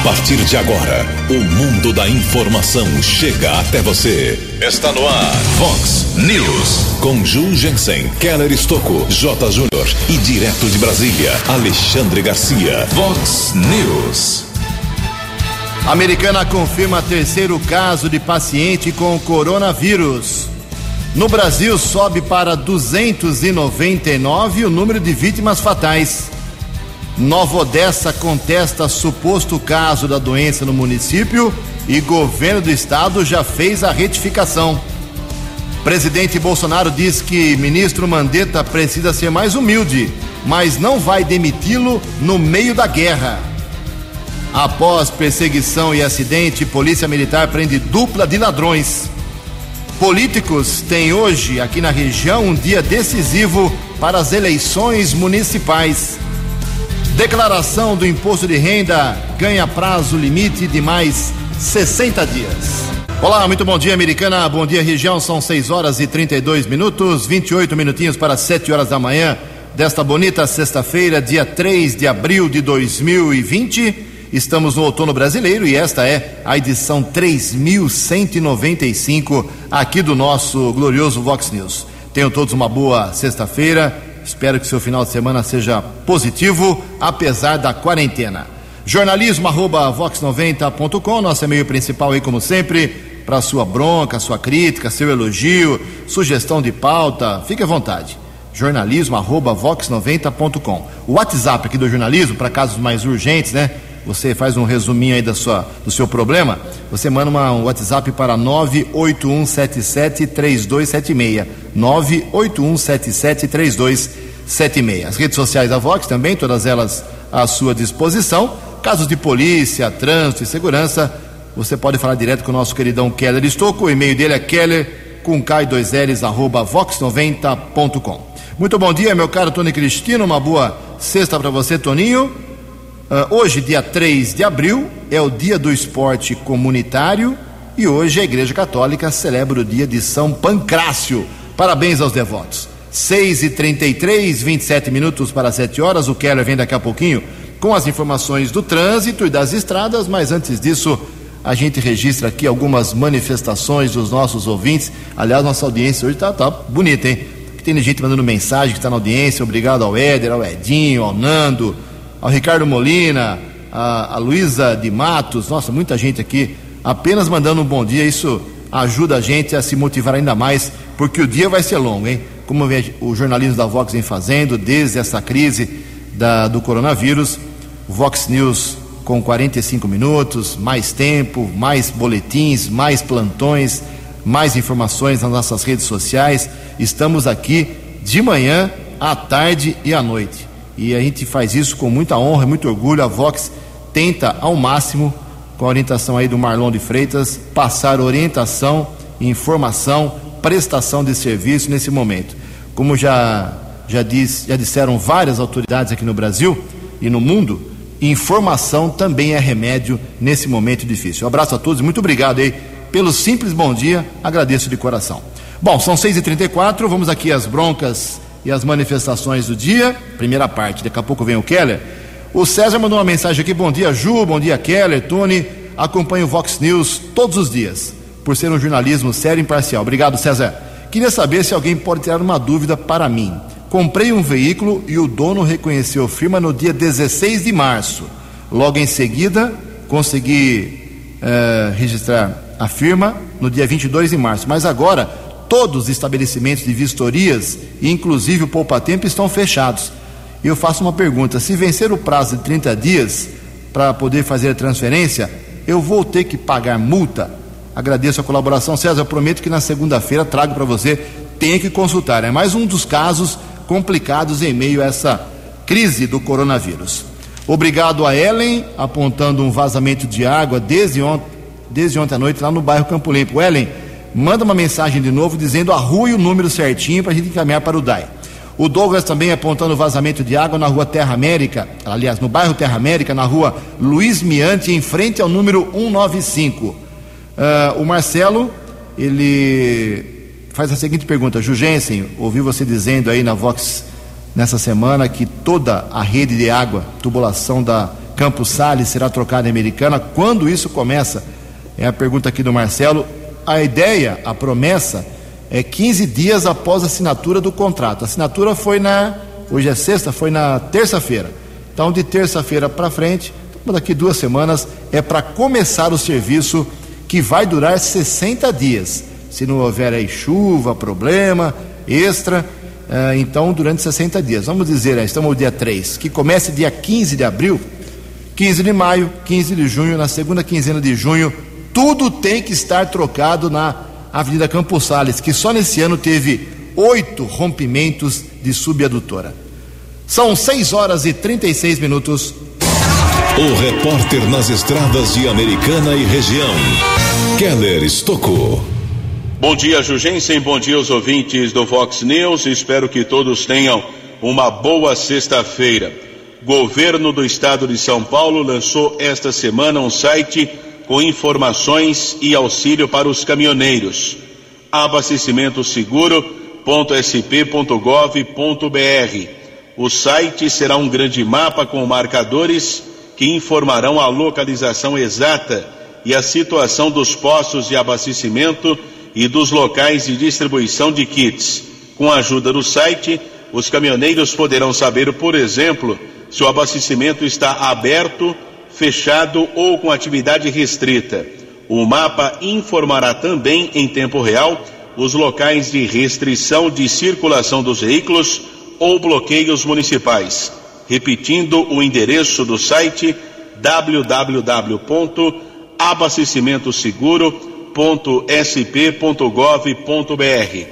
A partir de agora, o mundo da informação chega até você. Está no ar, Fox News. Com Ju Jensen, Keller Estocco, J. Júnior e direto de Brasília, Alexandre Garcia. Fox News. Americana confirma terceiro caso de paciente com coronavírus. No Brasil, sobe para 299 o número de vítimas fatais. Nova Odessa contesta suposto caso da doença no município e governo do estado já fez a retificação. Presidente Bolsonaro diz que ministro Mandetta precisa ser mais humilde, mas não vai demiti-lo no meio da guerra. Após perseguição e acidente, Polícia Militar prende dupla de ladrões. Políticos têm hoje, aqui na região, um dia decisivo para as eleições municipais. Declaração do imposto de renda ganha prazo limite de mais 60 dias. Olá, muito bom dia, americana. Bom dia, região. São 6 horas e 32 minutos, 28 minutinhos para 7 horas da manhã desta bonita sexta-feira, dia 3 de abril de 2020. Estamos no outono brasileiro e esta é a edição 3195 aqui do nosso glorioso Vox News. Tenham todos uma boa sexta-feira. Espero que seu final de semana seja positivo, apesar da quarentena. Jornalismo arroba vox90.com, nosso e-mail principal aí, como sempre, para sua bronca, sua crítica, seu elogio, sugestão de pauta, fique à vontade. Jornalismo arroba vox90.com. O WhatsApp aqui do jornalismo, para casos mais urgentes, né? Você faz um resuminho aí da sua, do seu problema, você manda uma, um WhatsApp para 981773276. 981773276. As redes sociais da Vox também, todas elas à sua disposição. Casos de polícia, trânsito e segurança, você pode falar direto com o nosso queridão Keller Estocco. O e-mail dele é keller com k 2 ls arroba vox90.com. Muito bom dia, meu caro Tony Cristino. Uma boa sexta para você, Toninho. Uh, hoje, dia 3 de abril, é o dia do esporte comunitário e hoje a Igreja Católica celebra o dia de São Pancrácio. Parabéns aos devotos. 6 e 33 27 minutos para 7 horas. O Keller vem daqui a pouquinho com as informações do trânsito e das estradas, mas antes disso, a gente registra aqui algumas manifestações dos nossos ouvintes. Aliás, nossa audiência hoje está tá bonita, hein? Tem gente mandando mensagem que está na audiência. Obrigado ao Éder, ao Edinho, ao Nando, ao Ricardo Molina, a, a Luísa de Matos. Nossa, muita gente aqui apenas mandando um bom dia. Isso ajuda a gente a se motivar ainda mais, porque o dia vai ser longo, hein? Como o jornalismo da Vox vem fazendo desde essa crise da, do coronavírus, Vox News com 45 minutos, mais tempo, mais boletins, mais plantões, mais informações nas nossas redes sociais. Estamos aqui de manhã, à tarde e à noite. E a gente faz isso com muita honra, muito orgulho. A Vox tenta ao máximo, com a orientação aí do Marlon de Freitas, passar orientação, informação, prestação de serviço nesse momento. Como já já, diz, já disseram várias autoridades aqui no Brasil e no mundo, informação também é remédio nesse momento difícil. Um abraço a todos muito obrigado aí pelo simples bom dia, agradeço de coração. Bom, são 6h34, vamos aqui às broncas e as manifestações do dia. Primeira parte, daqui a pouco vem o Keller. O César mandou uma mensagem aqui: bom dia, Ju, bom dia, Keller, Tony. Acompanho o Vox News todos os dias, por ser um jornalismo sério e imparcial. Obrigado, César. Queria saber se alguém pode tirar uma dúvida para mim. Comprei um veículo e o dono reconheceu firma no dia 16 de março. Logo em seguida, consegui eh, registrar a firma no dia 22 de março. Mas agora, todos os estabelecimentos de vistorias, inclusive o Poupa Tempo, estão fechados. E eu faço uma pergunta: se vencer o prazo de 30 dias para poder fazer a transferência, eu vou ter que pagar multa? Agradeço a colaboração, César. Eu prometo que na segunda-feira trago para você. Tem que consultar. É mais um dos casos complicados em meio a essa crise do coronavírus. Obrigado a Ellen, apontando um vazamento de água desde ontem, desde ontem à noite lá no bairro Campo Limpo. Ellen, manda uma mensagem de novo dizendo a rua e o número certinho para a gente encaminhar para o DAI. O Douglas também apontando vazamento de água na rua Terra América, aliás, no bairro Terra América, na rua Luiz Miante, em frente ao número 195. Uh, o Marcelo, ele faz a seguinte pergunta: Jugensen, ouvi você dizendo aí na Vox nessa semana que toda a rede de água, tubulação da Campos Sales será trocada em Americana. Quando isso começa? É a pergunta aqui do Marcelo. A ideia, a promessa, é 15 dias após a assinatura do contrato. A assinatura foi na. Hoje é sexta, foi na terça-feira. Então, de terça-feira para frente, daqui duas semanas, é para começar o serviço que vai durar 60 dias. Se não houver aí chuva, problema, extra, uh, então durante 60 dias. Vamos dizer, uh, estamos no dia 3, que comece dia 15 de abril, 15 de maio, 15 de junho, na segunda quinzena de junho, tudo tem que estar trocado na Avenida Campos Sales, que só nesse ano teve oito rompimentos de subadutora. São 6 horas e 36 minutos. O repórter nas estradas de Americana e região, Keller Estocou. Bom dia, Jugensen. Bom dia aos ouvintes do Vox News. Espero que todos tenham uma boa sexta-feira. Governo do Estado de São Paulo lançou esta semana um site com informações e auxílio para os caminhoneiros. abastecimentoseguro.sp.gov.br. O site será um grande mapa com marcadores que informarão a localização exata e a situação dos postos de abastecimento e dos locais de distribuição de kits. Com a ajuda do site, os caminhoneiros poderão saber, por exemplo, se o abastecimento está aberto, fechado ou com atividade restrita. O mapa informará também em tempo real os locais de restrição de circulação dos veículos ou bloqueios municipais repetindo o endereço do site www.abastecimentoseguro.sp.gov.br.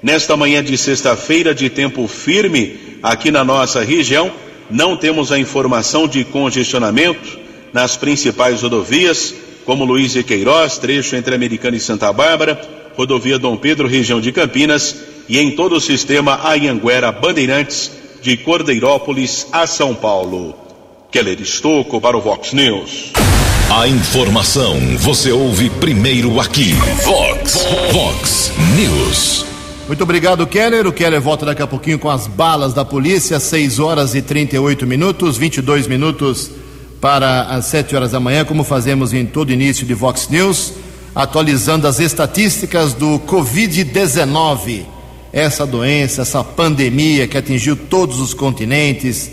Nesta manhã de sexta-feira de tempo firme aqui na nossa região, não temos a informação de congestionamento nas principais rodovias, como Luiz e Queiroz, trecho entre Americana e Santa Bárbara, rodovia Dom Pedro, região de Campinas, e em todo o sistema Anhanguera Bandeirantes, de Cordeirópolis a São Paulo. Keller Estocco para o Vox News. A informação você ouve primeiro aqui. Vox, Vox News. Muito obrigado, Keller. O Keller volta daqui a pouquinho com as balas da polícia, 6 horas e 38 minutos, 22 minutos para as 7 horas da manhã, como fazemos em todo início de Vox News, atualizando as estatísticas do Covid-19 essa doença, essa pandemia que atingiu todos os continentes,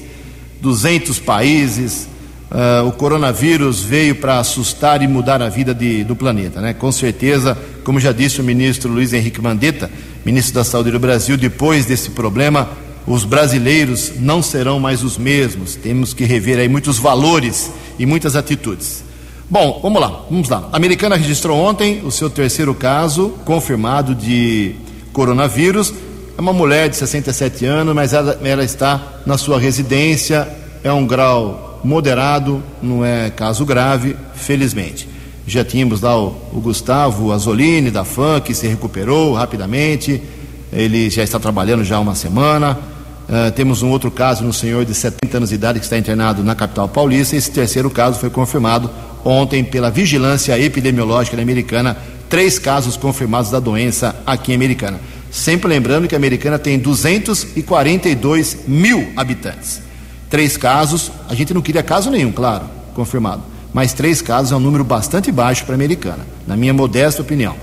200 países. Uh, o coronavírus veio para assustar e mudar a vida de, do planeta, né? Com certeza, como já disse o ministro Luiz Henrique Mandetta, ministro da Saúde do Brasil, depois desse problema, os brasileiros não serão mais os mesmos. Temos que rever aí muitos valores e muitas atitudes. Bom, vamos lá, vamos lá. A americana registrou ontem o seu terceiro caso confirmado de coronavírus. É uma mulher de 67 anos, mas ela, ela está na sua residência, é um grau moderado, não é caso grave, felizmente. Já tínhamos lá o, o Gustavo Azolini, da FAM, que se recuperou rapidamente, ele já está trabalhando já há uma semana. Uh, temos um outro caso no senhor de 70 anos de idade que está internado na capital paulista. Esse terceiro caso foi confirmado ontem pela Vigilância Epidemiológica Americana três casos confirmados da doença aqui em Americana. Sempre lembrando que a Americana tem 242 mil habitantes. Três casos, a gente não queria caso nenhum, claro, confirmado. Mas três casos é um número bastante baixo para a Americana, na minha modesta opinião.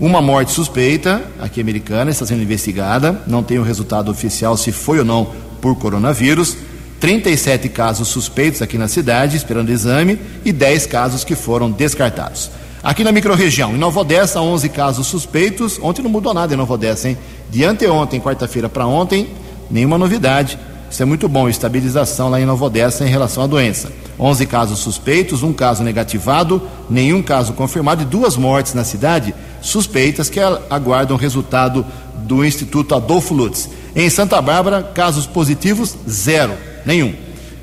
Uma morte suspeita, aqui americana, está sendo investigada, não tem o resultado oficial se foi ou não por coronavírus. 37 casos suspeitos aqui na cidade, esperando exame, e 10 casos que foram descartados. Aqui na microrregião, em Nova Odessa, 11 casos suspeitos. Ontem não mudou nada em Nova Odessa, hein? De anteontem, quarta-feira para ontem, nenhuma novidade. Isso é muito bom, estabilização lá em Nova Odessa em relação à doença. 11 casos suspeitos, um caso negativado, nenhum caso confirmado e duas mortes na cidade suspeitas que aguardam resultado do Instituto Adolfo Lutz. Em Santa Bárbara, casos positivos, zero, nenhum.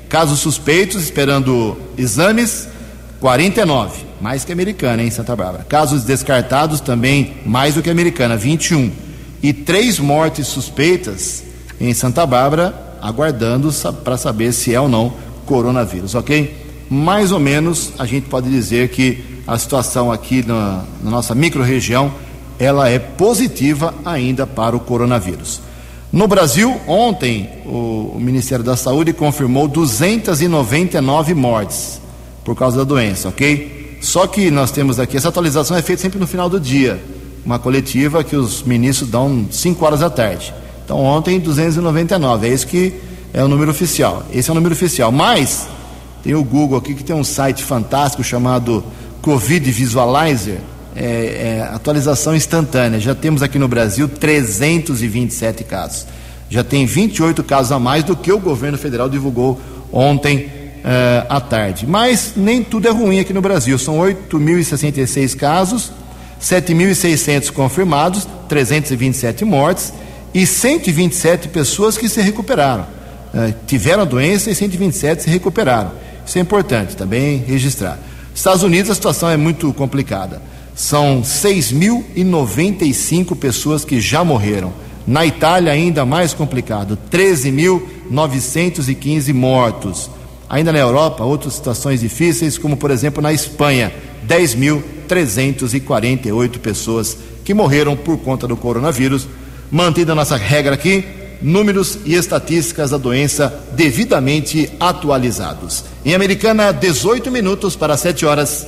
Casos suspeitos, esperando exames, 49 mais que americana, em Santa Bárbara. Casos descartados também mais do que americana, 21. E três mortes suspeitas em Santa Bárbara, aguardando para saber se é ou não coronavírus, ok? Mais ou menos a gente pode dizer que a situação aqui na, na nossa microrregião ela é positiva ainda para o coronavírus. No Brasil, ontem, o Ministério da Saúde confirmou 299 mortes por causa da doença, ok? Só que nós temos aqui, essa atualização é feita sempre no final do dia, uma coletiva que os ministros dão 5 horas da tarde. Então, ontem, 299, é isso que é o número oficial. Esse é o número oficial. Mas, tem o Google aqui que tem um site fantástico chamado Covid Visualizer, é, é, atualização instantânea. Já temos aqui no Brasil 327 casos. Já tem 28 casos a mais do que o governo federal divulgou ontem é, à tarde. Mas nem tudo é ruim aqui no Brasil. São 8.066 casos, 7.600 confirmados, 327 mortes e 127 pessoas que se recuperaram. É, tiveram a doença e 127 se recuperaram. Isso é importante também registrar. Estados Unidos a situação é muito complicada. São 6.095 pessoas que já morreram. Na Itália, ainda mais complicado, 13.915 mortos. Ainda na Europa, outras situações difíceis, como por exemplo na Espanha, 10.348 pessoas que morreram por conta do coronavírus. Mantida a nossa regra aqui, números e estatísticas da doença devidamente atualizados. Em Americana, 18 minutos para 7 horas.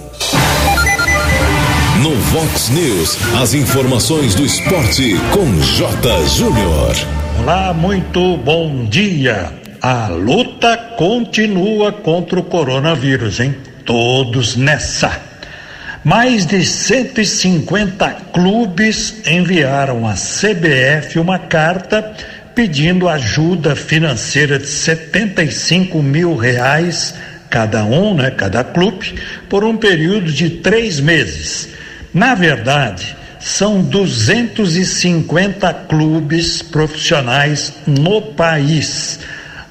No Vox News, as informações do esporte com J. Júnior. Olá, muito bom dia. A luta continua contra o coronavírus, hein? Todos nessa. Mais de 150 clubes enviaram à CBF uma carta pedindo ajuda financeira de 75 mil reais cada um, né, cada clube, por um período de três meses. Na verdade, são 250 clubes profissionais no país.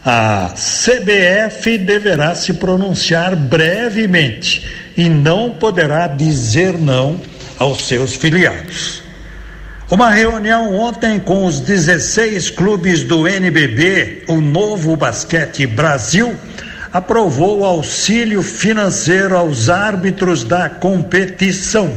A CBF deverá se pronunciar brevemente e não poderá dizer não aos seus filiados. Uma reunião ontem com os 16 clubes do NBB, o Novo Basquete Brasil, aprovou auxílio financeiro aos árbitros da competição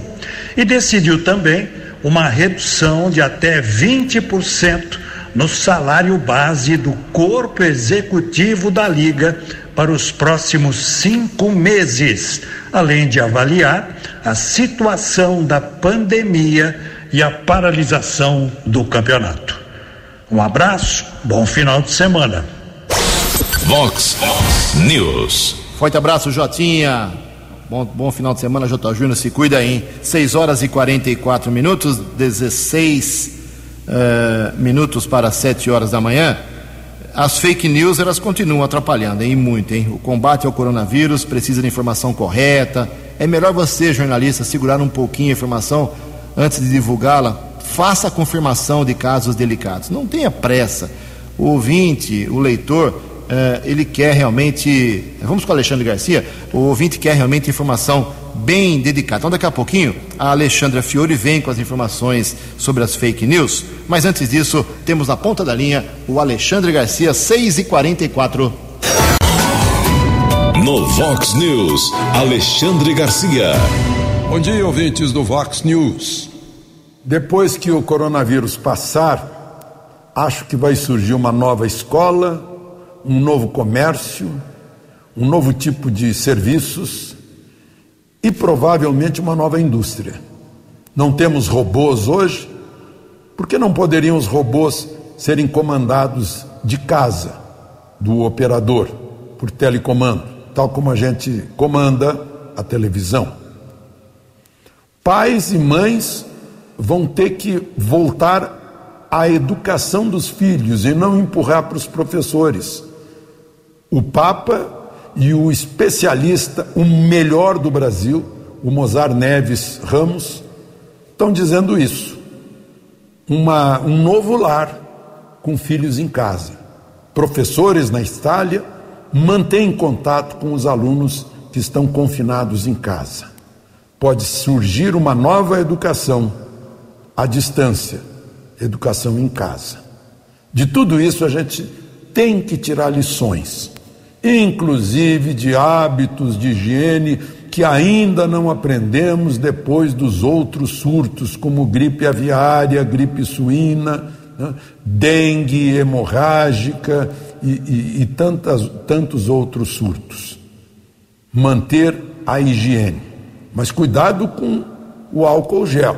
e decidiu também uma redução de até 20% no salário base do corpo executivo da Liga para os próximos cinco meses, além de avaliar a situação da pandemia e a paralisação do campeonato. Um abraço, bom final de semana. Vox News. Forte abraço, Jotinha. Bom, bom final de semana, J. Júnior. Se cuida aí. 6 horas e 44 minutos, 16 uh, eh, minutos para 7 horas da manhã. As fake news elas continuam atrapalhando, hein? Muito, hein? O combate ao coronavírus precisa de informação correta. É melhor você, jornalista, segurar um pouquinho a informação antes de divulgá-la, faça a confirmação de casos delicados. Não tenha pressa. O ouvinte, o leitor, eh, ele quer realmente. Vamos com o Alexandre Garcia. O ouvinte quer realmente informação bem dedicada. Então, daqui a pouquinho, a Alexandra Fiore vem com as informações sobre as fake news. Mas antes disso, temos na ponta da linha o Alexandre Garcia, 6 e 44 No Vox News, Alexandre Garcia. Bom dia, ouvintes do Vox News. Depois que o coronavírus passar, acho que vai surgir uma nova escola, um novo comércio, um novo tipo de serviços e provavelmente uma nova indústria. Não temos robôs hoje, por que não poderiam os robôs serem comandados de casa, do operador, por telecomando, tal como a gente comanda a televisão? Pais e mães vão ter que voltar à educação dos filhos e não empurrar para os professores. O Papa e o especialista, o melhor do Brasil, o Mozar Neves Ramos, estão dizendo isso. Uma, um novo lar com filhos em casa. Professores na Itália mantêm contato com os alunos que estão confinados em casa pode surgir uma nova educação à distância, educação em casa. De tudo isso a gente tem que tirar lições, inclusive de hábitos de higiene que ainda não aprendemos depois dos outros surtos, como gripe aviária, gripe suína, né? dengue hemorrágica e, e, e tantas, tantos outros surtos. Manter a higiene, mas cuidado com o álcool gel.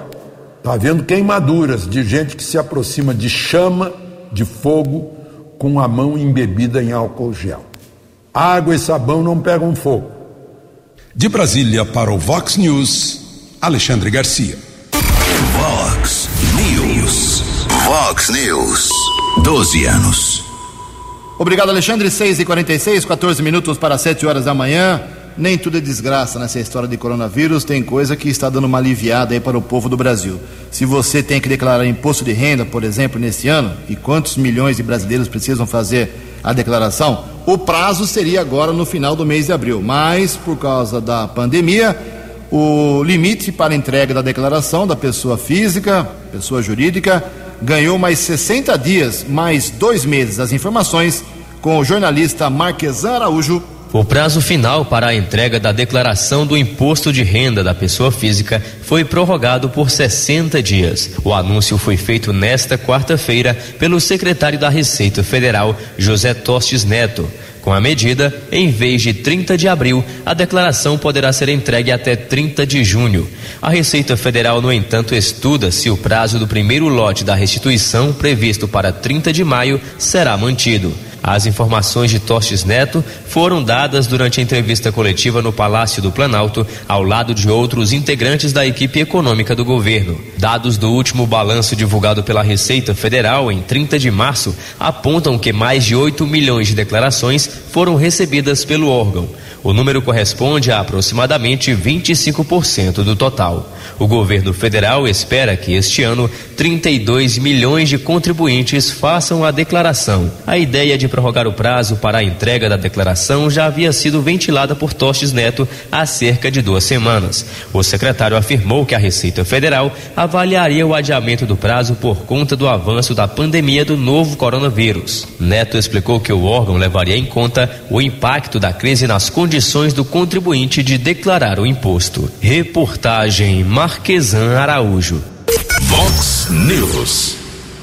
Está havendo queimaduras de gente que se aproxima de chama, de fogo, com a mão embebida em álcool gel. Água e sabão não pegam fogo. De Brasília para o Vox News, Alexandre Garcia. Vox News. Vox News. 12 anos. Obrigado, Alexandre. 6 e 46 14 minutos para 7 horas da manhã. Nem tudo é desgraça nessa história de coronavírus, tem coisa que está dando uma aliviada aí para o povo do Brasil. Se você tem que declarar imposto de renda, por exemplo, nesse ano, e quantos milhões de brasileiros precisam fazer a declaração, o prazo seria agora no final do mês de abril. Mas, por causa da pandemia, o limite para entrega da declaração da pessoa física, pessoa jurídica, ganhou mais 60 dias, mais dois meses. As informações com o jornalista Marquesan Araújo. O prazo final para a entrega da declaração do imposto de renda da pessoa física foi prorrogado por 60 dias. O anúncio foi feito nesta quarta-feira pelo secretário da Receita Federal, José Tostes Neto. Com a medida, em vez de 30 de abril, a declaração poderá ser entregue até 30 de junho. A Receita Federal, no entanto, estuda se o prazo do primeiro lote da restituição, previsto para 30 de maio, será mantido. As informações de Tostes Neto foram dadas durante a entrevista coletiva no Palácio do Planalto, ao lado de outros integrantes da equipe econômica do governo. Dados do último balanço divulgado pela Receita Federal em 30 de março apontam que mais de 8 milhões de declarações foram recebidas pelo órgão. O número corresponde a aproximadamente 25% do total. O governo federal espera que este ano 32 milhões de contribuintes façam a declaração. A ideia de prorrogar o prazo para a entrega da declaração já havia sido ventilada por Tostes Neto há cerca de duas semanas. O secretário afirmou que a Receita Federal avaliaria o adiamento do prazo por conta do avanço da pandemia do novo coronavírus. Neto explicou que o órgão levaria em conta o impacto da crise nas condições do contribuinte de declarar o imposto. Reportagem Marquesan Araújo. Vox News.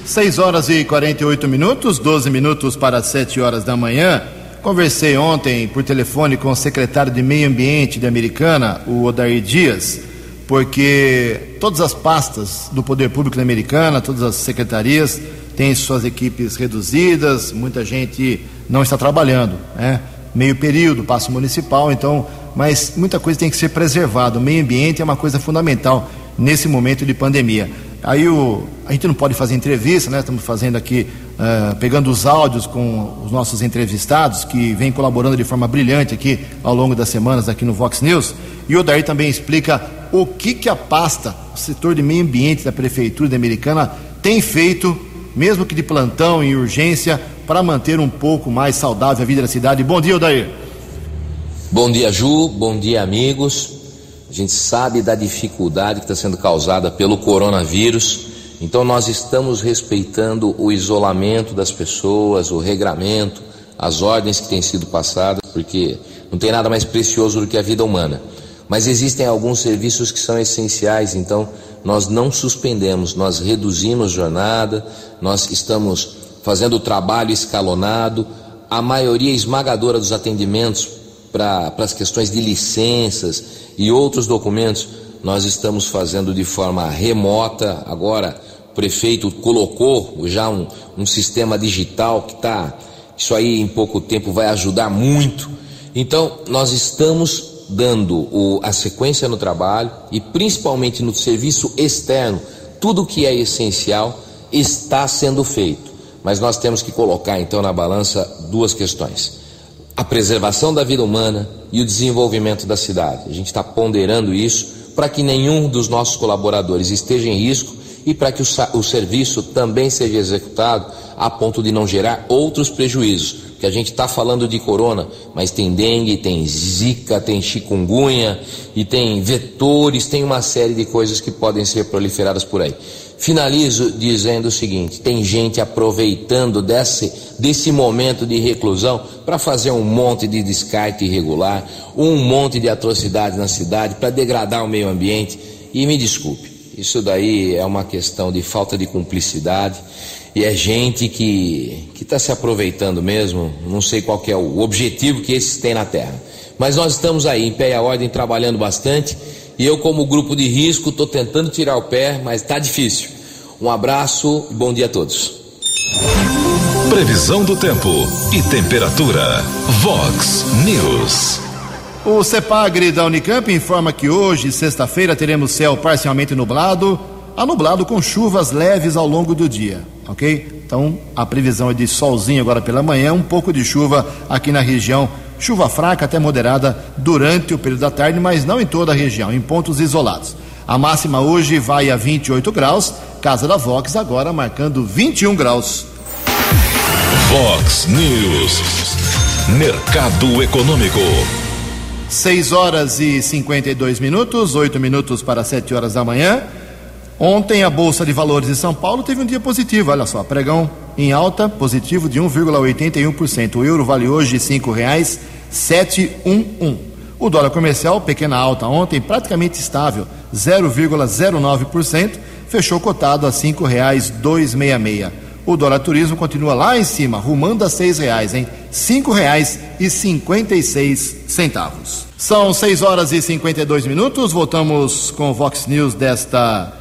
6 horas e 48 minutos, 12 minutos para 7 horas da manhã. Conversei ontem por telefone com o secretário de Meio Ambiente de Americana, o Odair Dias, porque todas as pastas do Poder Público da Americana, todas as secretarias, têm suas equipes reduzidas, muita gente não está trabalhando, né? Meio período, passo municipal, então, mas muita coisa tem que ser preservada. O meio ambiente é uma coisa fundamental nesse momento de pandemia. Aí o, a gente não pode fazer entrevista, né? Estamos fazendo aqui, uh, pegando os áudios com os nossos entrevistados, que vêm colaborando de forma brilhante aqui ao longo das semanas aqui no Vox News. E o Daí também explica o que, que a pasta, o setor de meio ambiente da Prefeitura de Americana tem feito, mesmo que de plantão em urgência, para manter um pouco mais saudável a vida da cidade. Bom dia, Odair. Bom dia, Ju. Bom dia, amigos. A gente sabe da dificuldade que está sendo causada pelo coronavírus, então nós estamos respeitando o isolamento das pessoas, o regramento, as ordens que têm sido passadas, porque não tem nada mais precioso do que a vida humana. Mas existem alguns serviços que são essenciais, então nós não suspendemos, nós reduzimos jornada, nós estamos fazendo o trabalho escalonado, a maioria esmagadora dos atendimentos para as questões de licenças e outros documentos nós estamos fazendo de forma remota. Agora, o prefeito colocou já um, um sistema digital que está. Isso aí em pouco tempo vai ajudar muito. Então, nós estamos dando o, a sequência no trabalho e principalmente no serviço externo, tudo que é essencial está sendo feito. Mas nós temos que colocar então na balança duas questões a preservação da vida humana e o desenvolvimento da cidade. A gente está ponderando isso para que nenhum dos nossos colaboradores esteja em risco e para que o, o, serviço também seja executado a ponto de não gerar outros prejuízos. Porque a gente está falando de corona, mas tem dengue, tem zika, tem chikungunya e tem vetores, tem uma série de coisas que podem ser proliferadas por aí. Finalizo dizendo o seguinte: tem gente aproveitando desse, desse momento de reclusão para fazer um monte de descarte irregular, um monte de atrocidades na cidade, para degradar o meio ambiente. E me desculpe, isso daí é uma questão de falta de cumplicidade. e é gente que está se aproveitando mesmo, não sei qual é o objetivo que esses têm na Terra. Mas nós estamos aí, em pé e a ordem, trabalhando bastante, e eu, como grupo de risco, estou tentando tirar o pé, mas está difícil. Um abraço e bom dia a todos. Previsão do tempo e temperatura. Vox News. O CEPAGRE da Unicamp informa que hoje, sexta-feira, teremos céu parcialmente nublado, a nublado com chuvas leves ao longo do dia, ok? Então, a previsão é de solzinho agora pela manhã, um pouco de chuva aqui na região, chuva fraca até moderada durante o período da tarde, mas não em toda a região, em pontos isolados. A máxima hoje vai a 28 graus, Casa da Vox agora marcando 21 graus. Vox News, Mercado Econômico. 6 horas e 52 minutos, 8 minutos para 7 horas da manhã. Ontem a Bolsa de Valores de São Paulo teve um dia positivo, olha só, pregão em alta, positivo de 1,81%. O euro vale hoje R$ 5,711. O dólar comercial, pequena alta ontem, praticamente estável, 0,09%, fechou cotado a R$ 5,266. O dólar turismo continua lá em cima, rumando a seis reais, hein? Cinco reais e cinquenta e seis centavos. São 6 horas e 52 minutos. Voltamos com o Vox News desta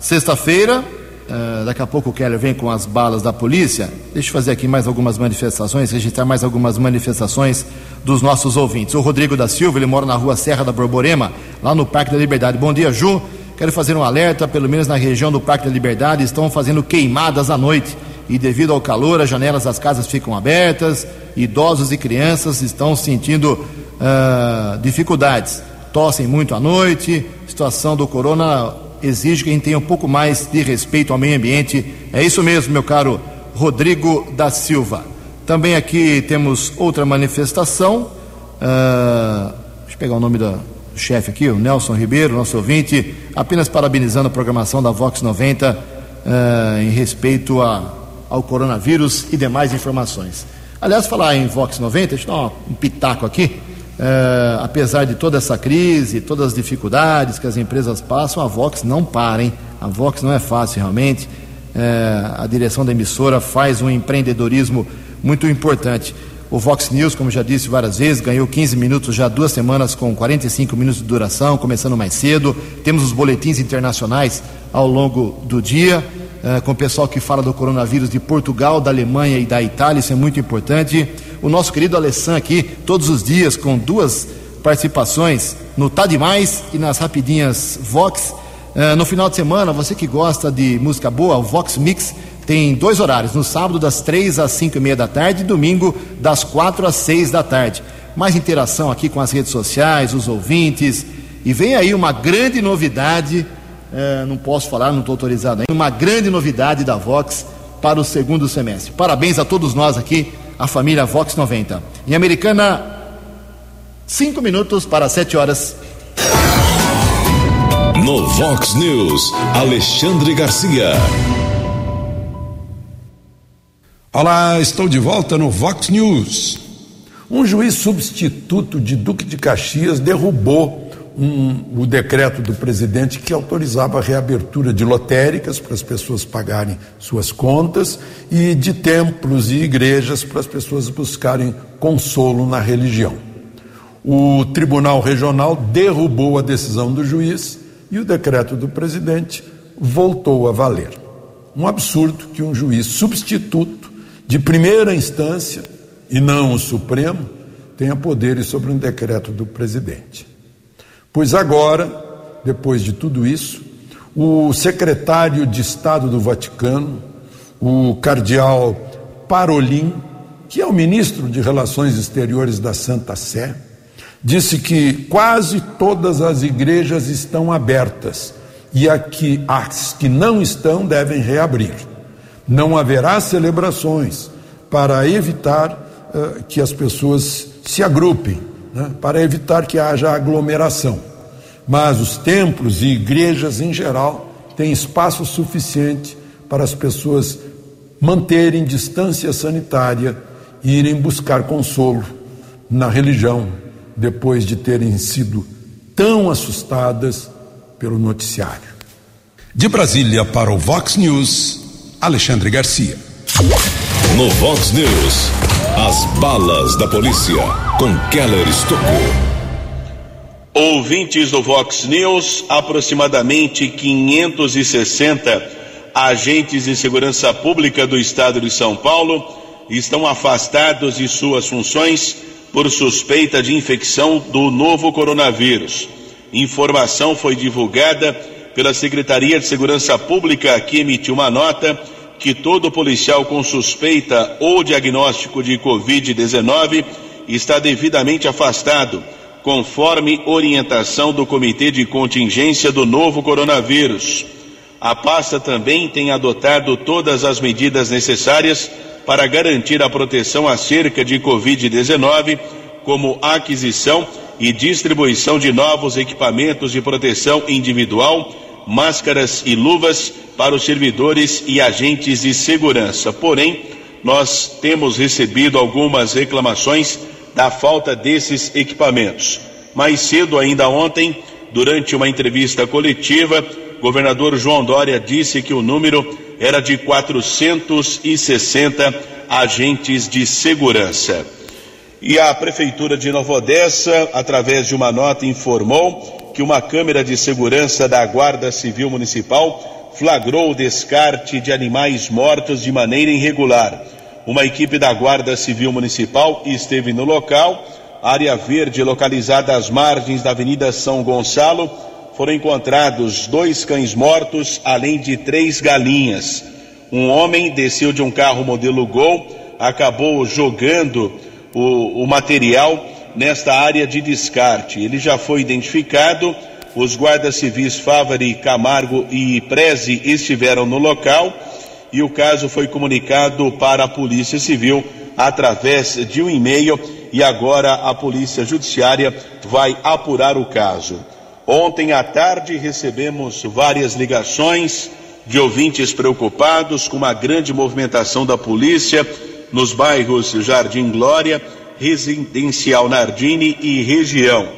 Sexta-feira, uh, daqui a pouco o Keller vem com as balas da polícia. Deixa eu fazer aqui mais algumas manifestações, registrar mais algumas manifestações dos nossos ouvintes. O Rodrigo da Silva, ele mora na rua Serra da Borborema, lá no Parque da Liberdade. Bom dia, Ju. Quero fazer um alerta, pelo menos na região do Parque da Liberdade, estão fazendo queimadas à noite. E devido ao calor, as janelas das casas ficam abertas, idosos e crianças estão sentindo uh, dificuldades. Tossem muito à noite, situação do corona exige que a gente tenha um pouco mais de respeito ao meio ambiente. É isso mesmo, meu caro Rodrigo da Silva. Também aqui temos outra manifestação. Uh, deixa eu pegar o nome do chefe aqui, o Nelson Ribeiro, nosso ouvinte, apenas parabenizando a programação da Vox 90 uh, ah, em respeito a, ao coronavírus e demais informações. Aliás, falar em Vox 90, deixa eu dar um pitaco aqui. É, apesar de toda essa crise, todas as dificuldades que as empresas passam, a Vox não para, hein? A Vox não é fácil realmente. É, a direção da emissora faz um empreendedorismo muito importante. O Vox News, como já disse várias vezes, ganhou 15 minutos já duas semanas com 45 minutos de duração, começando mais cedo. Temos os boletins internacionais ao longo do dia, é, com o pessoal que fala do coronavírus de Portugal, da Alemanha e da Itália, isso é muito importante o nosso querido Alessandro aqui, todos os dias, com duas participações no Tá Demais e nas Rapidinhas Vox. Uh, no final de semana, você que gosta de música boa, o Vox Mix tem dois horários, no sábado das três às cinco e meia da tarde e domingo das quatro às seis da tarde. Mais interação aqui com as redes sociais, os ouvintes. E vem aí uma grande novidade, uh, não posso falar, não estou autorizado ainda, uma grande novidade da Vox para o segundo semestre. Parabéns a todos nós aqui a família Vox 90. Em Americana, cinco minutos para sete horas. No Vox News, Alexandre Garcia. Olá, estou de volta no Vox News. Um juiz substituto de Duque de Caxias derrubou um, o decreto do presidente que autorizava a reabertura de lotéricas para as pessoas pagarem suas contas e de templos e igrejas para as pessoas buscarem consolo na religião. O Tribunal Regional derrubou a decisão do juiz e o decreto do presidente voltou a valer. Um absurdo que um juiz substituto de primeira instância e não o Supremo tenha poderes sobre um decreto do presidente. Pois agora, depois de tudo isso, o secretário de Estado do Vaticano, o cardeal Parolin, que é o ministro de Relações Exteriores da Santa Sé, disse que quase todas as igrejas estão abertas e aqui, as que não estão devem reabrir. Não haverá celebrações para evitar uh, que as pessoas se agrupem né, para evitar que haja aglomeração. Mas os templos e igrejas em geral têm espaço suficiente para as pessoas manterem distância sanitária e irem buscar consolo na religião depois de terem sido tão assustadas pelo noticiário. De Brasília para o Vox News, Alexandre Garcia. No Vox News, as balas da polícia com Keller Estocou. Ouvintes do Vox News, aproximadamente 560 agentes de segurança pública do estado de São Paulo estão afastados de suas funções por suspeita de infecção do novo coronavírus. Informação foi divulgada pela Secretaria de Segurança Pública, que emitiu uma nota que todo policial com suspeita ou diagnóstico de Covid-19 está devidamente afastado conforme orientação do Comitê de Contingência do novo coronavírus. A pasta também tem adotado todas as medidas necessárias para garantir a proteção acerca de Covid-19, como aquisição e distribuição de novos equipamentos de proteção individual, máscaras e luvas para os servidores e agentes de segurança. Porém, nós temos recebido algumas reclamações da falta desses equipamentos. Mais cedo, ainda ontem, durante uma entrevista coletiva, governador João Dória disse que o número era de 460 agentes de segurança. E a Prefeitura de Nova Odessa, através de uma nota, informou que uma câmera de segurança da Guarda Civil Municipal flagrou o descarte de animais mortos de maneira irregular. Uma equipe da Guarda Civil Municipal esteve no local, área verde localizada às margens da Avenida São Gonçalo. Foram encontrados dois cães mortos, além de três galinhas. Um homem desceu de um carro modelo Gol, acabou jogando o, o material nesta área de descarte. Ele já foi identificado. Os guardas civis Fávari, Camargo e Preze estiveram no local e o caso foi comunicado para a Polícia Civil através de um e-mail e agora a Polícia Judiciária vai apurar o caso. Ontem à tarde recebemos várias ligações de ouvintes preocupados com uma grande movimentação da polícia nos bairros Jardim Glória, Residencial Nardini e região.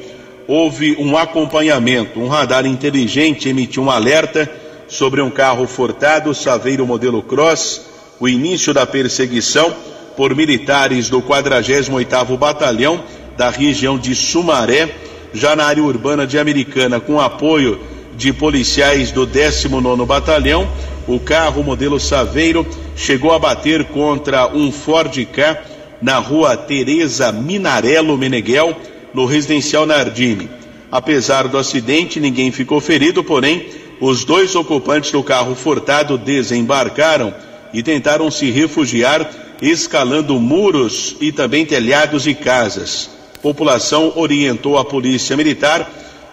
Houve um acompanhamento, um radar inteligente emitiu um alerta sobre um carro furtado, Saveiro modelo Cross, o início da perseguição por militares do 48º Batalhão da região de Sumaré, já na área urbana de Americana, com apoio de policiais do 19º Batalhão, o carro modelo Saveiro chegou a bater contra um Ford K na rua Teresa Minarello Meneghel, no residencial Nardini. Apesar do acidente, ninguém ficou ferido, porém, os dois ocupantes do carro furtado desembarcaram e tentaram se refugiar escalando muros e também telhados de casas. População orientou a polícia militar,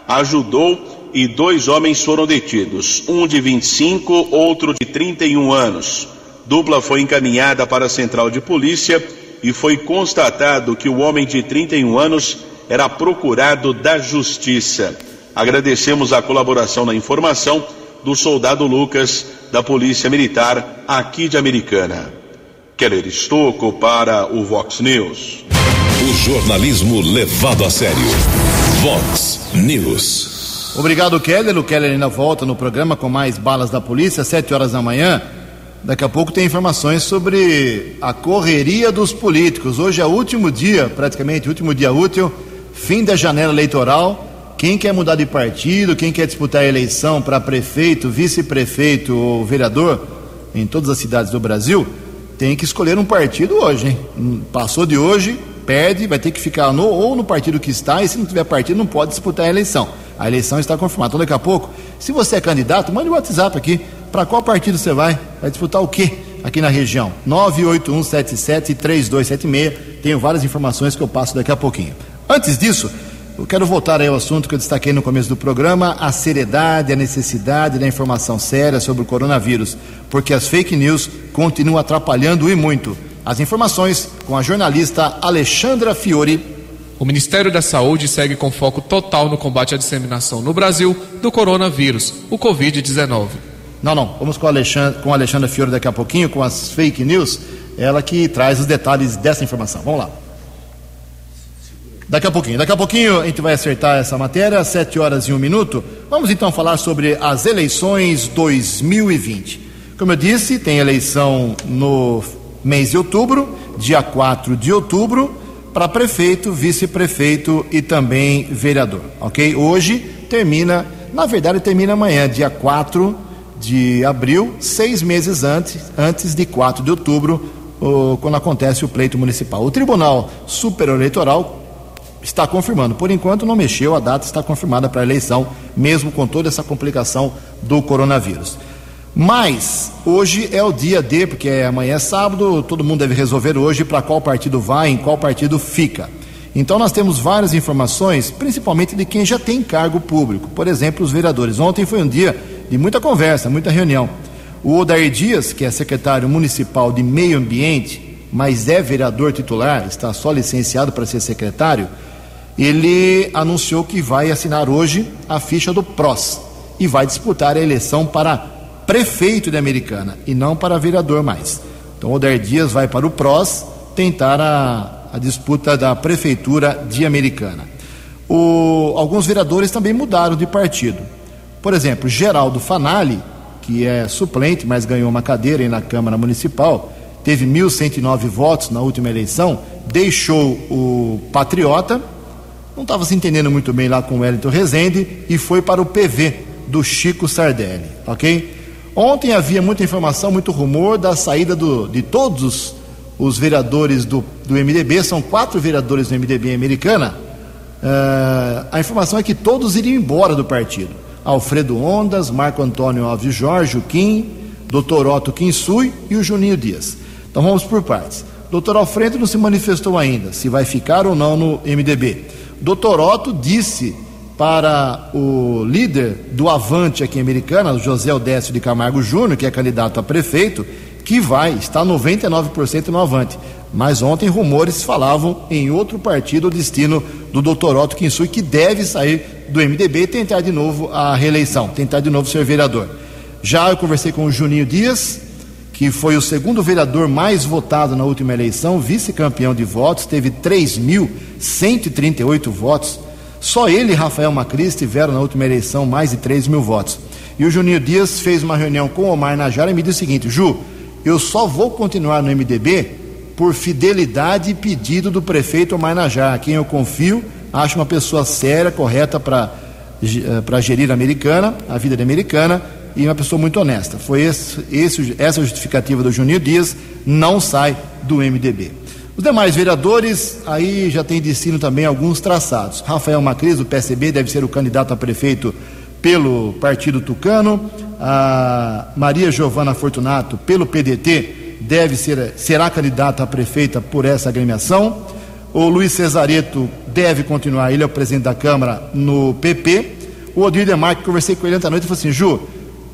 ajudou e dois homens foram detidos, um de 25, outro de 31 anos. Dupla foi encaminhada para a central de polícia e foi constatado que o homem de 31 anos era procurado da justiça. Agradecemos a colaboração na informação do soldado Lucas, da Polícia Militar, aqui de Americana. Keller Estocco para o Vox News. O jornalismo levado a sério. Vox News. Obrigado, Keller. O Keller ainda volta no programa com mais balas da polícia, sete horas da manhã. Daqui a pouco tem informações sobre a correria dos políticos. Hoje é o último dia, praticamente, último dia útil, fim da janela eleitoral quem quer mudar de partido, quem quer disputar a eleição para prefeito, vice-prefeito ou vereador em todas as cidades do Brasil, tem que escolher um partido hoje, hein? Hum, passou de hoje, perde, vai ter que ficar no, ou no partido que está, e se não tiver partido, não pode disputar a eleição. A eleição está confirmada. Então, daqui a pouco, se você é candidato, mande o um WhatsApp aqui. Para qual partido você vai? Vai disputar o quê aqui na região? 981773276. Tenho várias informações que eu passo daqui a pouquinho. Antes disso, eu quero voltar aí ao assunto que eu destaquei no começo do programa, a seriedade, a necessidade da informação séria sobre o coronavírus, porque as fake news continuam atrapalhando e muito. As informações com a jornalista Alexandra Fiore. O Ministério da Saúde segue com foco total no combate à disseminação no Brasil do coronavírus, o Covid-19. Não, não, vamos com a, Alexandra, com a Alexandra Fiore daqui a pouquinho, com as fake news, ela que traz os detalhes dessa informação. Vamos lá. Daqui a pouquinho, daqui a pouquinho a gente vai acertar essa matéria, sete horas e um minuto. Vamos então falar sobre as eleições 2020. Como eu disse, tem eleição no mês de outubro, dia 4 de outubro, para prefeito, vice-prefeito e também vereador, ok? Hoje termina, na verdade termina amanhã, dia 4 de abril, seis meses antes, antes de 4 de outubro, quando acontece o pleito municipal. O Tribunal Superior Eleitoral está confirmando. Por enquanto não mexeu, a data está confirmada para a eleição, mesmo com toda essa complicação do coronavírus. Mas hoje é o dia D, porque amanhã é sábado, todo mundo deve resolver hoje para qual partido vai, em qual partido fica. Então nós temos várias informações, principalmente de quem já tem cargo público. Por exemplo, os vereadores. Ontem foi um dia de muita conversa, muita reunião. O Odair Dias, que é secretário municipal de Meio Ambiente, mas é vereador titular, está só licenciado para ser secretário, ele anunciou que vai assinar hoje a ficha do PROS e vai disputar a eleição para prefeito de Americana e não para vereador mais. Então, Odair Dias vai para o PROS tentar a, a disputa da prefeitura de Americana. O, alguns vereadores também mudaram de partido. Por exemplo, Geraldo Fanali que é suplente, mas ganhou uma cadeira aí na Câmara Municipal, teve 1.109 votos na última eleição, deixou o Patriota, não estava se entendendo muito bem lá com o Wellington Rezende e foi para o PV do Chico Sardelli, ok? Ontem havia muita informação, muito rumor da saída do, de todos os, vereadores do, do MDB, são quatro vereadores do MDB americana. Uh, a informação é que todos iriam embora do partido. Alfredo Ondas, Marco Antônio Alves Jorge, o Kim, Dr. Otto Kinsui e o Juninho Dias. Então vamos por partes. Dr. Alfredo não se manifestou ainda se vai ficar ou não no MDB. Dr. Otto disse para o líder do Avante aqui em Americana, José Odécio de Camargo Júnior, que é candidato a prefeito, que vai, está 99% no Avante. Mas ontem rumores falavam em outro partido o destino do Dr. Otto Kinsui, que deve sair do MDB tentar de novo a reeleição, tentar de novo ser vereador. Já eu conversei com o Juninho Dias, que foi o segundo vereador mais votado na última eleição, vice-campeão de votos, teve 3.138 votos. Só ele e Rafael Macris tiveram na última eleição mais de 3 mil votos. E o Juninho Dias fez uma reunião com o Omar Najara e me disse o seguinte: Ju, eu só vou continuar no MDB por fidelidade e pedido do prefeito Mainajá, a quem eu confio, acho uma pessoa séria, correta para eh, gerir a americana, a vida de americana, e uma pessoa muito honesta. Foi esse, esse, essa justificativa do Juninho Dias, não sai do MDB. Os demais vereadores, aí já tem destino também alguns traçados. Rafael Macris, do PSB, deve ser o candidato a prefeito pelo Partido Tucano. A Maria Giovana Fortunato, pelo PDT, deve ser, será candidato a prefeita por essa agremiação. O Luiz Cesareto deve continuar, ele é o presidente da Câmara no PP. O Odir Demarque, conversei com ele ontem à noite e falou assim: Ju,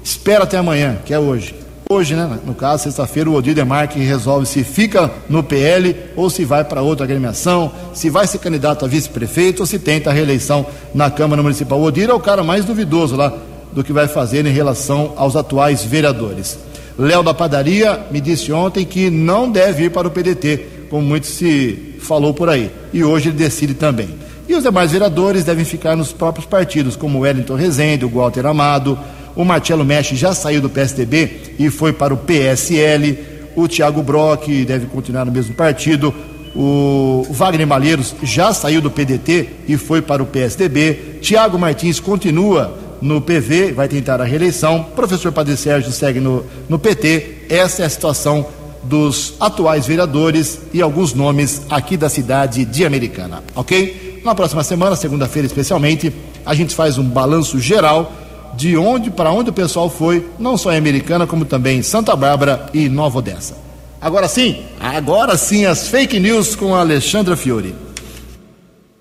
espera até amanhã, que é hoje. Hoje, né? No caso, sexta-feira, o Odir Demarque resolve se fica no PL ou se vai para outra agremiação, se vai ser candidato a vice-prefeito ou se tenta a reeleição na Câmara Municipal. O Odir é o cara mais duvidoso lá do que vai fazer em relação aos atuais vereadores. Léo da Padaria me disse ontem que não deve ir para o PDT, como muito se falou por aí. E hoje ele decide também. E os demais vereadores devem ficar nos próprios partidos, como o Wellington Rezende, o Walter Amado, o Marcelo Mestre já saiu do PSDB e foi para o PSL, o Tiago Brock deve continuar no mesmo partido, o Wagner Malheiros já saiu do PDT e foi para o PSDB, Tiago Martins continua no PV, vai tentar a reeleição. Professor Padre Sérgio segue no, no PT. Essa é a situação dos atuais vereadores e alguns nomes aqui da cidade de Americana, ok? Na próxima semana, segunda-feira especialmente, a gente faz um balanço geral de onde para onde o pessoal foi, não só em Americana, como também em Santa Bárbara e Nova Odessa. Agora sim, agora sim as fake news com a Alexandra Fiore.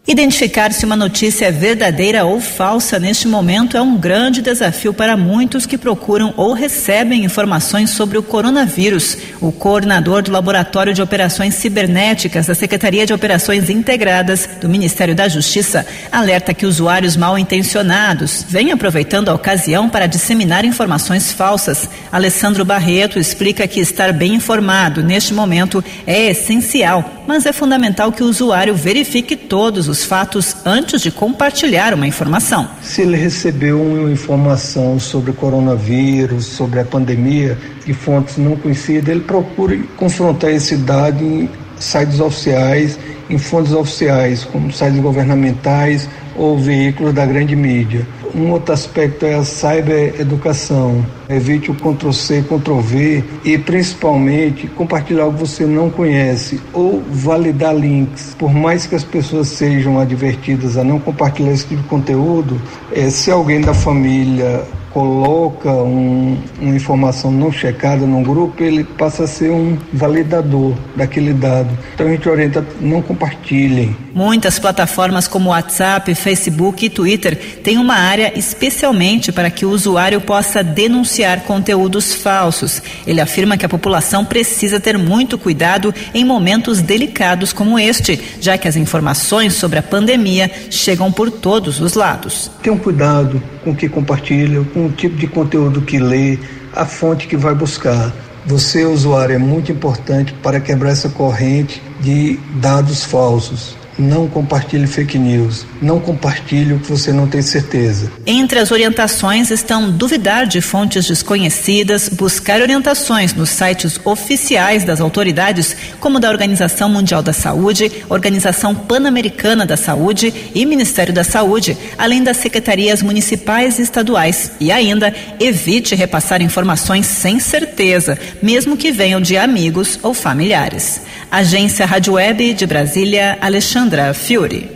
Identificar se uma notícia é verdadeira ou falsa neste momento é um grande desafio para muitos que procuram ou recebem informações sobre o coronavírus. O coordenador do Laboratório de Operações Cibernéticas da Secretaria de Operações Integradas do Ministério da Justiça alerta que usuários mal intencionados vêm aproveitando a ocasião para disseminar informações falsas. Alessandro Barreto explica que estar bem informado neste momento é essencial, mas é fundamental que o usuário verifique todos os fatos antes de compartilhar uma informação. Se ele recebeu uma informação sobre coronavírus, sobre a pandemia, de fontes não conhecidas, ele procure confrontar esse dado em sites oficiais, em fontes oficiais, como sites governamentais ou veículos da grande mídia. Um outro aspecto é a cybereducação. Evite o Ctrl-C, Ctrl-V e, principalmente, compartilhar algo que você não conhece ou validar links. Por mais que as pessoas sejam advertidas a não compartilhar esse tipo de conteúdo, é, se alguém da família coloca um, uma informação não checada num grupo, ele passa a ser um validador daquele dado. Então a gente orienta, não compartilhem. Muitas plataformas como WhatsApp, Facebook e Twitter têm uma área especialmente para que o usuário possa denunciar conteúdos falsos. Ele afirma que a população precisa ter muito cuidado em momentos delicados como este, já que as informações sobre a pandemia chegam por todos os lados. Tenham cuidado com que compartilham, com o tipo de conteúdo que lê, a fonte que vai buscar. Você, usuário, é muito importante para quebrar essa corrente de dados falsos. Não compartilhe fake news. Não compartilhe o que você não tem certeza. Entre as orientações estão duvidar de fontes desconhecidas, buscar orientações nos sites oficiais das autoridades, como da Organização Mundial da Saúde, Organização Pan-Americana da Saúde e Ministério da Saúde, além das secretarias municipais e estaduais. E ainda, evite repassar informações sem certeza, mesmo que venham de amigos ou familiares. Agência Rádio Web de Brasília, Alexandra Fiore.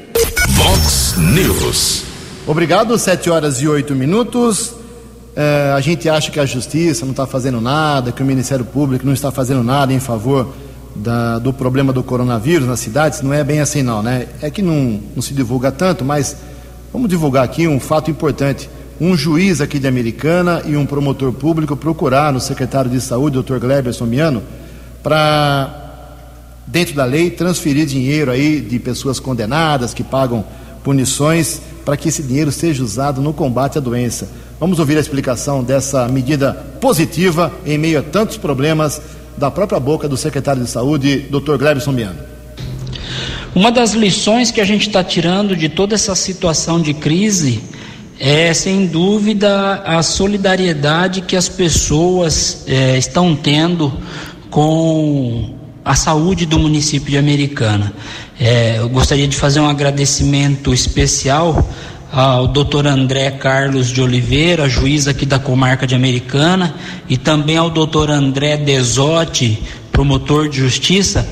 Vox News. Obrigado, 7 horas e 8 minutos. É, a gente acha que a justiça não está fazendo nada, que o Ministério Público não está fazendo nada em favor da, do problema do coronavírus nas cidades. Não é bem assim, não, né? É que não, não se divulga tanto, mas vamos divulgar aqui um fato importante. Um juiz aqui de Americana e um promotor público procuraram o secretário de Saúde, Dr. Gleberson Miano, para dentro da lei, transferir dinheiro aí de pessoas condenadas que pagam punições para que esse dinheiro seja usado no combate à doença. Vamos ouvir a explicação dessa medida positiva em meio a tantos problemas da própria boca do secretário de Saúde, Dr. Glebson Miano. Uma das lições que a gente está tirando de toda essa situação de crise é, sem dúvida, a solidariedade que as pessoas é, estão tendo com a saúde do município de Americana. É, eu gostaria de fazer um agradecimento especial ao doutor André Carlos de Oliveira, juiz aqui da comarca de Americana, e também ao doutor André Desotti, promotor de justiça,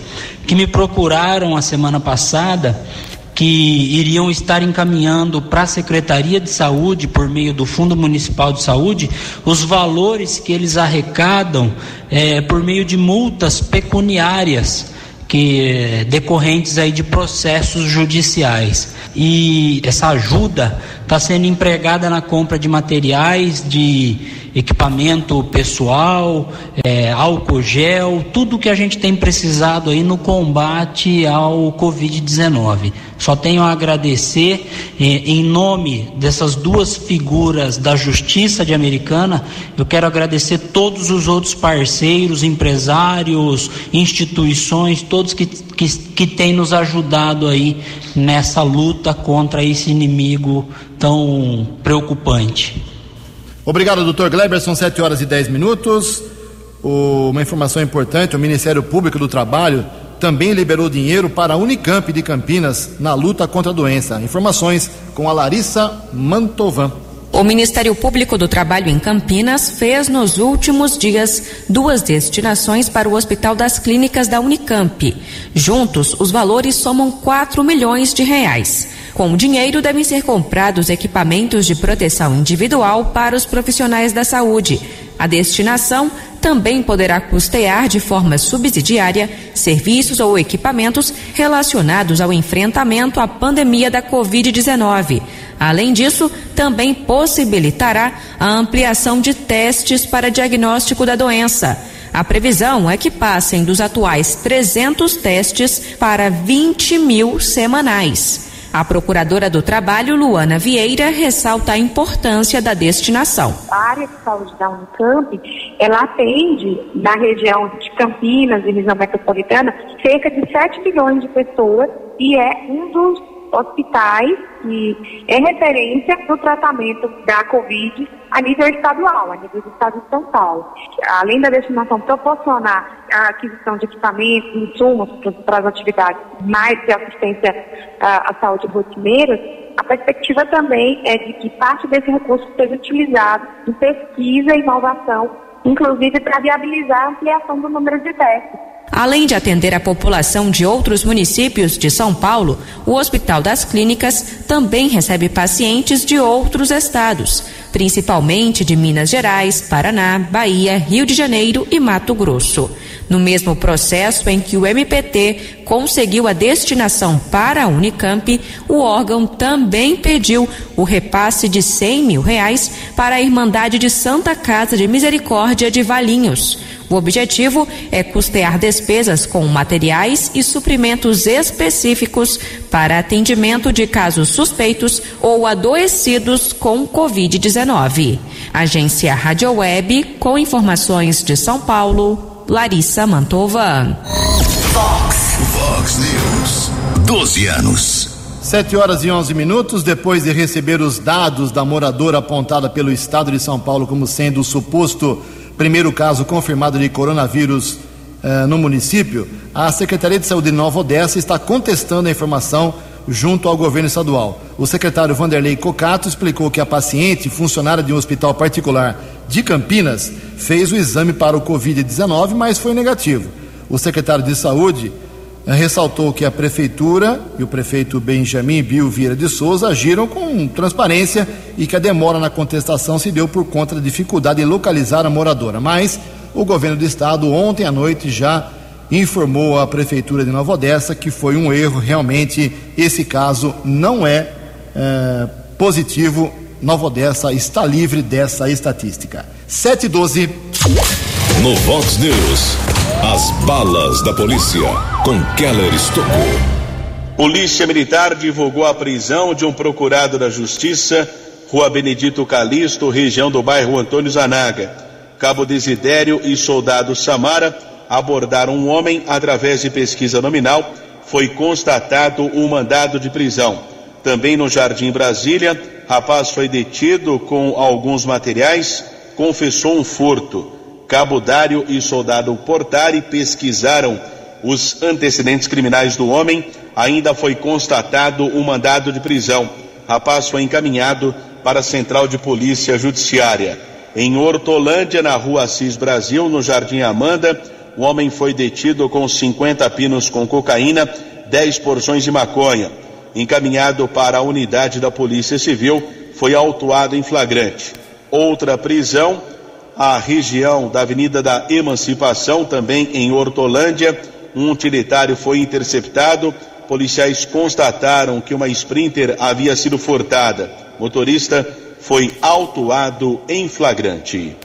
que me procuraram a semana passada que iriam estar encaminhando para a Secretaria de Saúde, por meio do Fundo Municipal de Saúde, os valores que eles arrecadam é, por meio de multas pecuniárias que decorrentes aí de processos judiciais. E essa ajuda está sendo empregada na compra de materiais, de equipamento pessoal, é, álcool gel, tudo que a gente tem precisado aí no combate ao Covid-19. Só tenho a agradecer é, em nome dessas duas figuras da Justiça de Americana, eu quero agradecer todos os outros parceiros, empresários, instituições, todos que, que, que têm nos ajudado aí nessa luta contra esse inimigo tão preocupante. Obrigado, doutor Gleber. São 7 horas e 10 minutos. O, uma informação importante: o Ministério Público do Trabalho também liberou dinheiro para a Unicamp de Campinas na luta contra a doença. Informações com a Larissa Mantovan. O Ministério Público do Trabalho em Campinas fez nos últimos dias duas destinações para o Hospital das Clínicas da Unicamp. Juntos, os valores somam 4 milhões de reais. Com o dinheiro devem ser comprados equipamentos de proteção individual para os profissionais da saúde. A destinação também poderá custear de forma subsidiária serviços ou equipamentos relacionados ao enfrentamento à pandemia da Covid-19. Além disso, também possibilitará a ampliação de testes para diagnóstico da doença. A previsão é que passem dos atuais 300 testes para 20 mil semanais. A procuradora do trabalho, Luana Vieira, ressalta a importância da destinação. A área de saúde da Unicamp, ela atende na região de Campinas e região metropolitana cerca de 7 milhões de pessoas e é um dos hospitais que é referência no tratamento da Covid a nível estadual, a nível do estado de São Paulo. Além da destinação proporcionar a aquisição de equipamentos, insumos para as atividades mais de assistência à saúde rotineira, a perspectiva também é de que parte desse recurso seja utilizado em pesquisa e inovação, inclusive para viabilizar a ampliação do número de testes. Além de atender a população de outros municípios de São Paulo, o Hospital das Clínicas também recebe pacientes de outros estados, principalmente de Minas Gerais, Paraná, Bahia, Rio de Janeiro e Mato Grosso. No mesmo processo em que o MPT conseguiu a destinação para a Unicamp, o órgão também pediu o repasse de 100 mil reais para a Irmandade de Santa Casa de Misericórdia de Valinhos. O objetivo é custear despesas com materiais e suprimentos específicos para atendimento de casos suspeitos ou adoecidos com Covid-19. Agência Rádio Web, com informações de São Paulo, Larissa Mantova. Fox. Fox News. 12 anos. 7 horas e 11 minutos depois de receber os dados da moradora apontada pelo Estado de São Paulo como sendo o suposto primeiro caso confirmado de coronavírus eh, no município, a Secretaria de Saúde de Nova Odessa está contestando a informação junto ao governo estadual. O secretário Vanderlei Cocato explicou que a paciente, funcionária de um hospital particular de Campinas, fez o exame para o Covid-19, mas foi negativo. O secretário de Saúde ressaltou que a prefeitura e o prefeito Benjamin Vieira de Souza agiram com transparência e que a demora na contestação se deu por conta da dificuldade em localizar a moradora. Mas o governo do estado ontem à noite já informou à prefeitura de Nova Odessa que foi um erro. Realmente esse caso não é, é positivo. Nova Odessa está livre dessa estatística. 7 e 12. No Vox News, as balas da polícia com Keller Estocou. Polícia Militar divulgou a prisão de um procurado da Justiça, Rua Benedito Calixto, região do bairro Antônio Zanaga. Cabo Desidério e soldado Samara abordaram um homem através de pesquisa nominal. Foi constatado um mandado de prisão. Também no Jardim Brasília, rapaz foi detido com alguns materiais, confessou um furto. Cabo Dário e soldado Portari pesquisaram os antecedentes criminais do homem. Ainda foi constatado um mandado de prisão. Rapaz foi encaminhado para a Central de Polícia Judiciária. Em Hortolândia, na rua Assis Brasil, no Jardim Amanda, o homem foi detido com 50 pinos com cocaína, 10 porções de maconha. Encaminhado para a unidade da Polícia Civil, foi autuado em flagrante. Outra prisão, a região da Avenida da Emancipação, também em Hortolândia, um utilitário foi interceptado. Policiais constataram que uma Sprinter havia sido furtada. Motorista foi autuado em flagrante.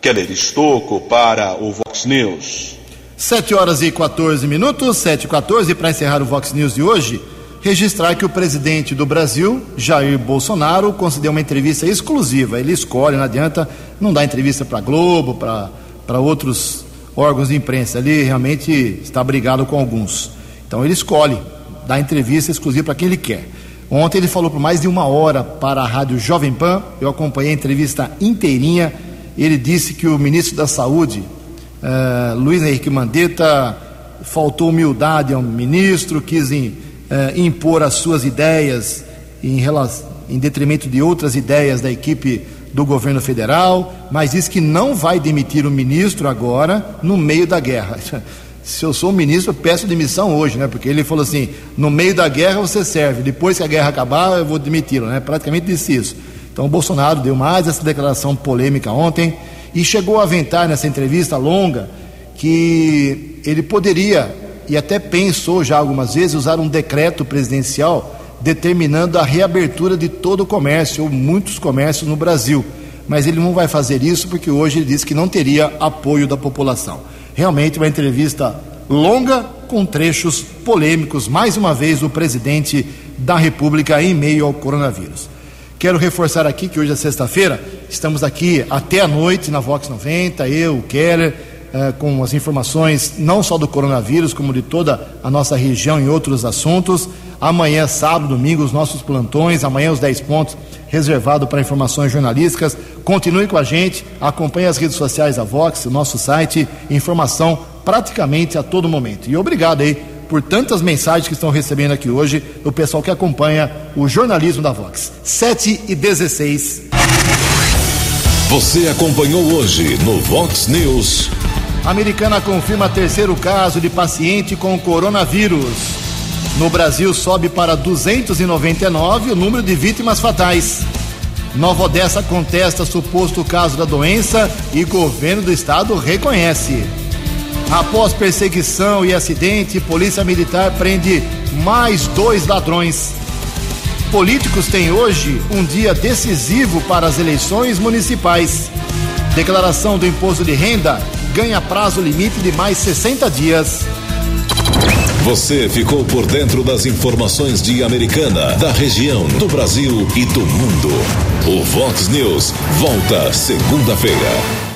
Keller Estocco para o Vox News. 7 horas e 14 minutos, 7 e 14, para encerrar o Vox News de hoje, registrar que o presidente do Brasil, Jair Bolsonaro, concedeu uma entrevista exclusiva. Ele escolhe, não adianta, não dá entrevista para Globo, para outros órgãos de imprensa. Ele realmente está brigado com alguns. Então ele escolhe, dá entrevista exclusiva para quem ele quer. Ontem ele falou por mais de uma hora para a rádio Jovem Pan. Eu acompanhei a entrevista inteirinha. Ele disse que o ministro da Saúde, uh, Luiz Henrique Mandetta, faltou humildade ao ministro, quis uh, impor as suas ideias em, relação, em detrimento de outras ideias da equipe do governo federal, mas disse que não vai demitir o ministro agora no meio da guerra. se eu sou ministro, eu peço demissão hoje, né? Porque ele falou assim: no meio da guerra você serve, depois que a guerra acabar, eu vou demiti-lo, né? Praticamente disse isso. Então o Bolsonaro deu mais essa declaração polêmica ontem e chegou a aventar nessa entrevista longa que ele poderia, e até pensou já algumas vezes, usar um decreto presidencial determinando a reabertura de todo o comércio, ou muitos comércios no Brasil. Mas ele não vai fazer isso porque hoje ele disse que não teria apoio da população. Realmente uma entrevista longa com trechos polêmicos, mais uma vez, do presidente da República em meio ao coronavírus. Quero reforçar aqui que hoje é sexta-feira, estamos aqui até a noite na Vox 90, eu, o Keller, eh, com as informações não só do coronavírus, como de toda a nossa região e outros assuntos. Amanhã, sábado, domingo, os nossos plantões, amanhã os 10 pontos reservado para informações jornalísticas. Continue com a gente, acompanhe as redes sociais da Vox, o nosso site, informação praticamente a todo momento. E obrigado aí por tantas mensagens que estão recebendo aqui hoje do pessoal que acompanha o jornalismo da Vox. 7 e 16. Você acompanhou hoje no Vox News. Americana confirma terceiro caso de paciente com coronavírus. No Brasil sobe para 299 o número de vítimas fatais. Nova Odessa contesta suposto caso da doença e governo do estado reconhece. Após perseguição e acidente, polícia militar prende mais dois ladrões. Políticos têm hoje um dia decisivo para as eleições municipais. Declaração do imposto de renda ganha prazo limite de mais 60 dias. Você ficou por dentro das informações de Americana, da região, do Brasil e do mundo. O Vox News volta segunda-feira.